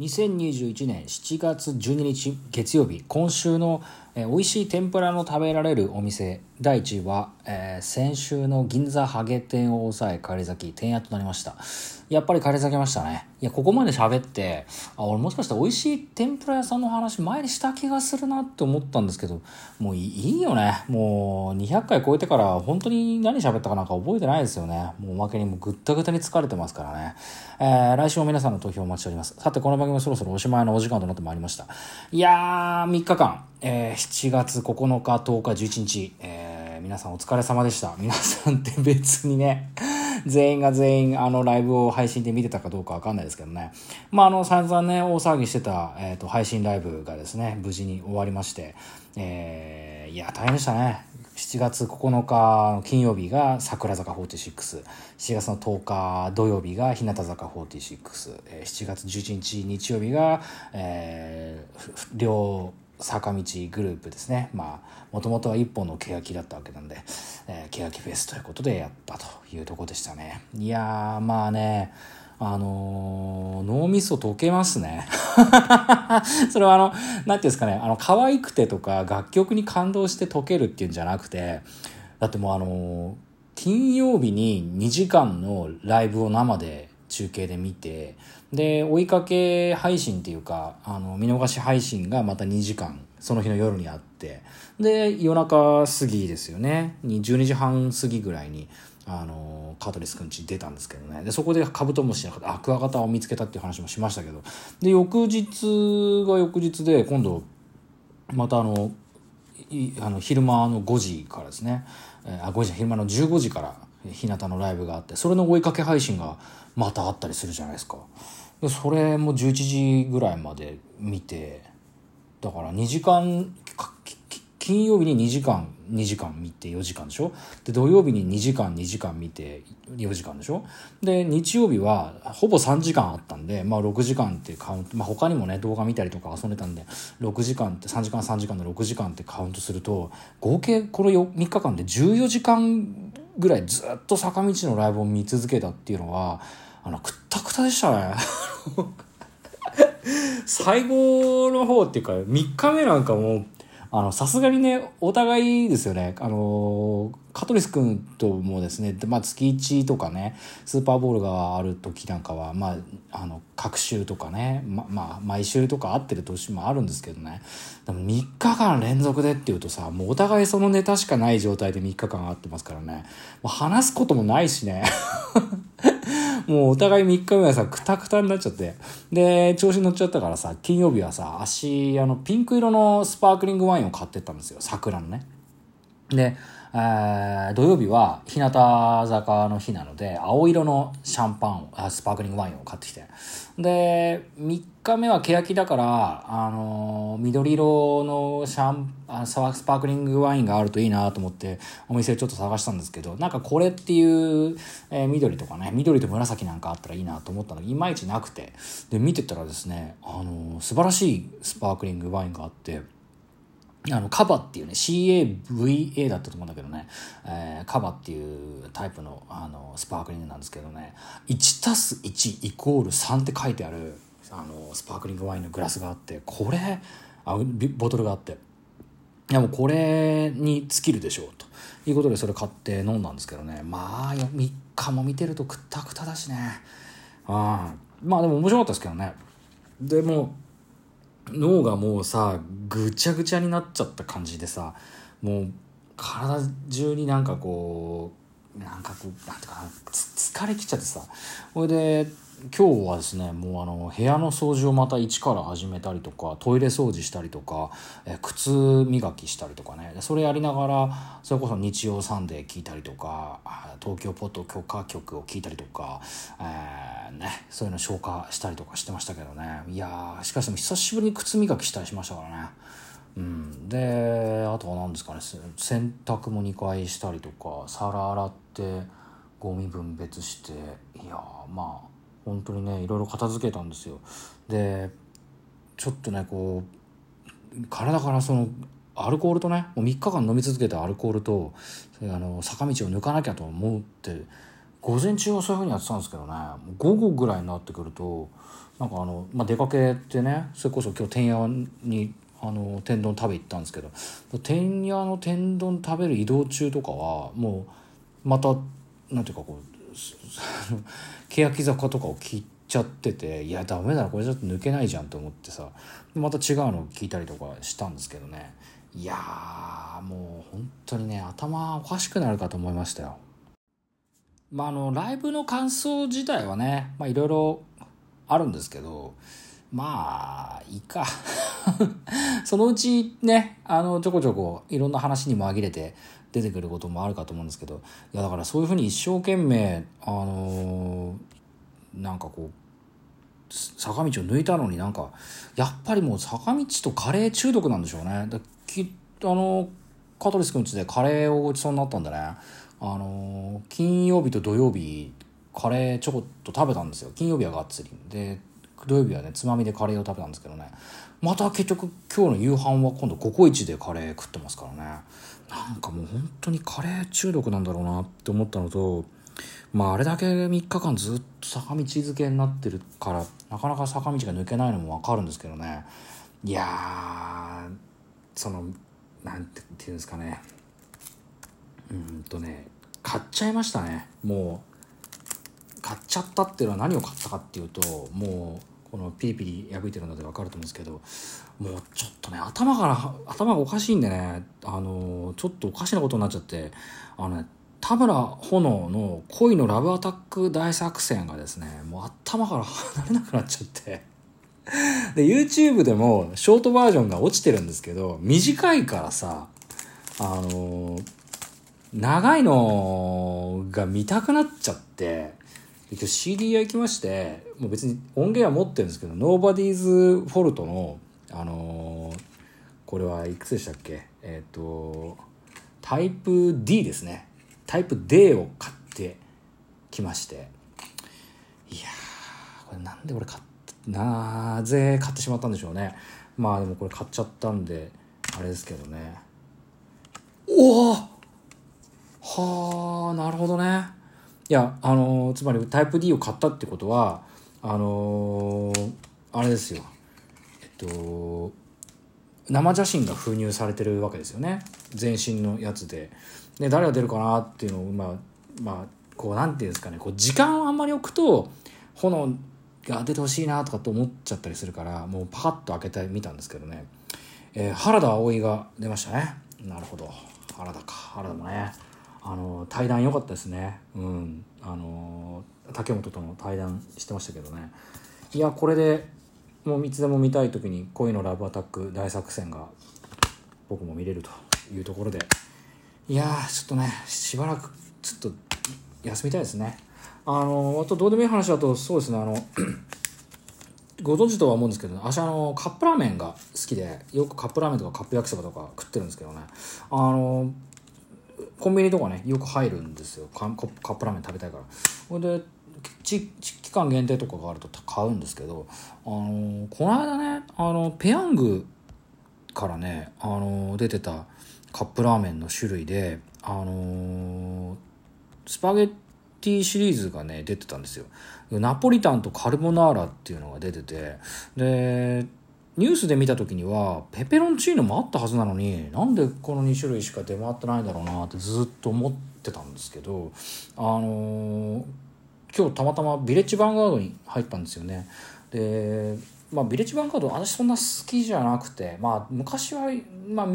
2021年7月12日月曜日今週の、えー、美味しい天ぷらの食べられるお店第1位は、えー、先週の銀座ハゲ店を抑え帰り咲き店屋となりました。やっぱり帰り咲きましたね。いやここまで喋ってあ俺もしかしたら美味しい天ぷら屋さんの話前にした気がするなって思ったんですけどもういいよね。もう200回超えてから本当に何喋ったかなんか覚えてないですよね。もうおまけにもぐったぐたに疲れてますからね、えー、来週も皆さんの投票お待ちしております。さてこの番組もそろそろおしまいのお時間となってまいりました。いやー3日間、えー、7月9日10日11日、えー、皆さんお疲れ様でした。皆さんって別にね全員が全員あのライブを配信で見てたかどうかわかんないですけどね。まああの散々ね、大騒ぎしてた、えっ、ー、と、配信ライブがですね、無事に終わりまして、えー、いや、大変でしたね。7月9日の金曜日が桜坂46、7月の10日土曜日が日向坂46、7月11日日曜日が、えー、両坂道グループですね。まあ、もともとは一本の欅だったわけなんで、えー、欅フェスということでやったというとこでしたね。いや、まあね、あのー、脳みそ溶けますね。それはあの、なんていうんですかね、あの、可愛くてとか楽曲に感動して溶けるっていうんじゃなくて、だってもうあのー、金曜日に2時間のライブを生で中継で見て、で、追いかけ配信っていうか、あの、見逃し配信がまた2時間、その日の夜にあって、で、夜中過ぎですよね、に12時半過ぎぐらいに、あの、カートリスくんち出たんですけどね。で、そこでカブトムシのアクアガタを見つけたっていう話もしましたけど、で、翌日が翌日で、今度、またあの、あの昼間の5時からですね、えー、あ5時昼間の15時から日向のライブがあってそれの追いかけ配信がまたあったりするじゃないですか。でそれも11時ぐらいまで見てだから2時間金曜日に2時間2時間見て4時間でしょ？で土曜日に2時間2時間見て4時間でしょ？で日曜日はほぼ3時間あったんで、まあ、6時間ってカウント、まあ、他にもね動画見たりとか遊んでたんで6時間って3時間3時間の6時間ってカウントすると合計この3日間で14時間ぐらいずっと坂道のライブを見続けたっていうのはあのくったくたでしたね。最後の方っていうか3日目なんかもうあの、さすがにね、お互いですよね。あの、カトリス君ともですね、まあ、月1とかね、スーパーボールがある時なんかは、まあ、あの、各週とかね、ま、まあ、毎週とか会ってる年もあるんですけどね。でも3日間連続でっていうとさ、もうお互いそのネタしかない状態で3日間会ってますからね。もう話すこともないしね。もうお互い3日目はさ、くたくたになっちゃって。で、調子乗っちゃったからさ、金曜日はさ、足、あの、ピンク色のスパークリングワインを買ってったんですよ。桜のね。で、えー、土曜日は日向坂の日なので、青色のシャンパンを、スパークリングワインを買ってきて。で、3日目は欅だから、あのー、緑色のシャン、あスパークリングワインがあるといいなと思って、お店ちょっと探したんですけど、なんかこれっていう、えー、緑とかね、緑と紫なんかあったらいいなと思ったのいまいちなくて、で、見てたらですね、あのー、素晴らしいスパークリングワインがあって、あの、カバっていうね、CAVA だったと思うんだけどね、えー、カバっていうタイプの、あの、スパークリングなんですけどね、1たす1イコール3って書いてある、あの、スパークリングワインのグラスがあって、これ、あボトルがあって、いやもうこれに尽きるでしょう、と。いうことでそれ買って飲んだんですけどね、まあ、3日も見てるとくたくただしね、あまあでも面白かったですけどね。でも、脳がもうさぐちゃぐちゃになっちゃった感じでさもう体中になんかこうなんかこうなんていうかな疲れきっちゃってさ。それで今日はですねもうあの部屋の掃除をまた一から始めたりとかトイレ掃除したりとかえ靴磨きしたりとかね。それやりながらそれこそ日曜サンデー聞いたりとか東京ポッド許可局を聞いたりとか、えー、ね、そういうの消化したりとかしてましたけどね。いやしかしも久しぶりに靴磨きしたりしましたからね。うん、であとは何ですかね。洗濯も2回したりとか皿洗ってゴミ分別していやまあ本当にねいろいろ片付けたんですよ。でちょっとねこう体からそのアルコールとねもう3日間飲み続けたアルコールとあの坂道を抜かなきゃと思って午前中はそういうふうにやってたんですけどね午後ぐらいになってくるとなんかあの、まあ、出かけてねそれこそ今日天屋にあの天丼食べ行ったんですけど天屋の天丼食べる移動中とかはもうまたなんていうかこう 欅坂とかを聞いちゃってていやダメだなこれちょっと抜けないじゃんと思ってさまた違うのを聞いたりとかしたんですけどねいやーもう本当にね頭おかしくなるかと思いましたよ。まあ、あのライブの感想自体はねいろいろあるんですけどまあいいか。そのうちねあのちょこちょこいろんな話に紛れて出てくることもあるかと思うんですけど。いやだからそういうふうに一生懸命あのー、なんかこう坂道を抜いたのになんかやっぱりもう坂道とカレー中毒なんでしょうね。だきあの香取君ちでカレーをごちそうになったんでね。あの金曜日と土曜日カレーちょこっと食べたんですよ。金曜日はがっつり。で土曜日はねつまみでカレーを食べたんですけどね。また結局今日の夕飯は今度ココイチでカレー食ってますからね。なんかもう本当にカレー中毒なんだろうなって思ったのとまああれだけ3日間ずっと坂道漬けになってるからなかなか坂道が抜けないのも分かるんですけどね。いやそのなんて言うんですかね。うんとね買っちゃいましたね。もう買っちゃったっていうのは何を買ったかっていうともうこのピリピリ破いてるので分かると思うんですけどもうちょっとね頭から頭がおかしいんでねあのちょっとおかしなことになっちゃってあのね田村炎の恋のラブアタック大作戦がですねもう頭から 離れなくなっちゃって。で YouTube でもショートバージョンが落ちてるんですけど短いからさあの長いのが見たくなっちゃって今日 CD 屋行きましてもう別に音源は持ってるんですけど Nobody's Fault のあのー、これはいくつでしたっけ？えっ、ー、とタイプ D ですね。タイプ D を買ってきまして。いやこれなんで俺買ったなぜ買ってしまったんでしょうね。まあでもこれ買っちゃったんであれですけどね。おおはあなるほどね。いやあの、つまりタイプ D を買ったってことはあの、あれですよ。えっと生写真が封入されてるわけですよね。全身のやつで。で誰が出るかなっていうのをまあまあこうなんていうんですかね。こう時間をあんまり置くと炎が出てほしいなとかと思っちゃったりするからもうパカッと開けてみたんですけどね、えー、原田葵が出ましたね。なるほど。原田か。原田もね。あの対談良かったですね。うん。あの竹本との対談してましたけどね。いやこれでもういつでも見たい時に恋のラブアタック大作戦が僕も見れるというところで。いやちょっとねしばらくちょっと休みたいですね。あのあとどうでもいい話だとそうですね。あの ご存知とは思うんですけど私あのカップラーメンが好きでよくカップラーメンとかカップ焼きそばとか食ってるんですけどね。あのコンビニとかねよく入るんですよ。カップラーメン食べたいから。ほんで期間限定とかがあると買うんですけどあのこの間ねあのペヤングからねあの出てたカップラーメンの種類であのスパゲッティシリーズがね出てたんですよ。ナポリタンとカルボナーラっていうのが出ててでニュースで見た時にはペペロンチーノもあったはずなのになんでこの2種類しか出回ってないんだろうなってずっと思ってたんですけどあのー、今日たまたまビレッジヴァンガードに入ったんですよね。でまあビレッジヴァンガード私そんな好きじゃなくてまあ昔はまあ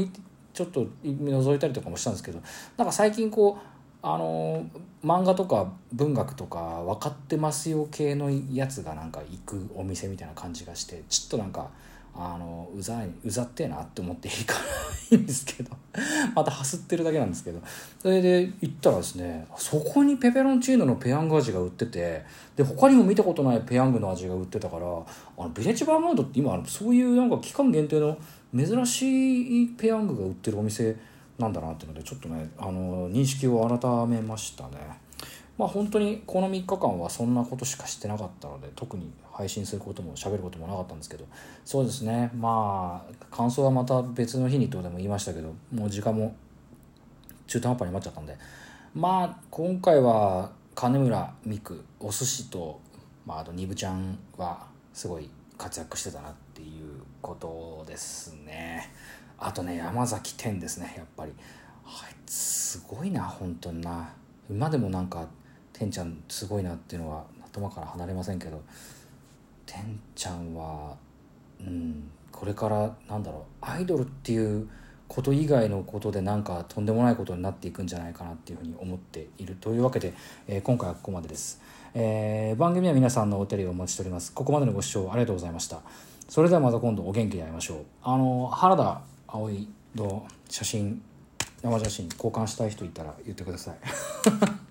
ちょっと覗いたりとかもしたんですけどなんか最近こうあの漫画とか文学とか分かってますよ系のやつがなんか行くお店みたいな感じがしてちょっとなんかあのうざいうざってえなって思っていいからいいんですけど またはすってるだけなんですけどそれで行ったらですねそこにペペロンチーノのペヤング味が売っててで他にも見たことないペヤングの味が売ってたからあのビレッジバーモードって今そういうなんか期間限定の珍しいペヤングが売ってるお店なんだなっていうのでちょっとねあの認識を改めましたね。まあ本当にこの3日間はそんなことしかしてなかったので特に配信することも喋ることもなかったんですけどそうですね。まあ感想はまた別の日にとでも言いましたけどもう時間も中途半端に待っちゃったんで。まあ今回は金村美久お寿司と、まあ、あとニブちゃんはすごい活躍してたなっていうことですね。あとね山崎天ですねやっぱり。あいつすごいな本当にな。今でもなんか天ちゃんすごいなっていうのは頭から離れませんけど天ちゃんはうんこれからなんだろうアイドルっていうこと以外のことでなんかとんでもないことになっていくんじゃないかなっていうふうに思っているというわけで、えー、今回はここまでです、えー、番組は皆さんのお便りをお待ちしております。ここまでのご視聴ありがとうございました。それではまた今度お元気で会いましょう。あの原田葵の写真生写真交換したい人いたら言ってください。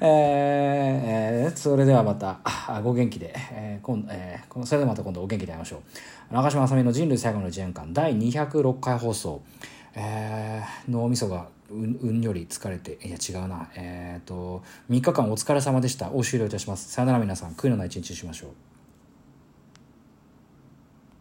えー、それではまた、ご元気で、えー今えー、それではまた今度お元気で会いましょう。中島あさみの人類最後の1年間第206回放送、えー、脳みそがうんうんより疲れて、いや違うな、えっ、ー、と、3日間お疲れ様でした。お終了いたします。さよなら皆さん、悔いのない一日にしましょう。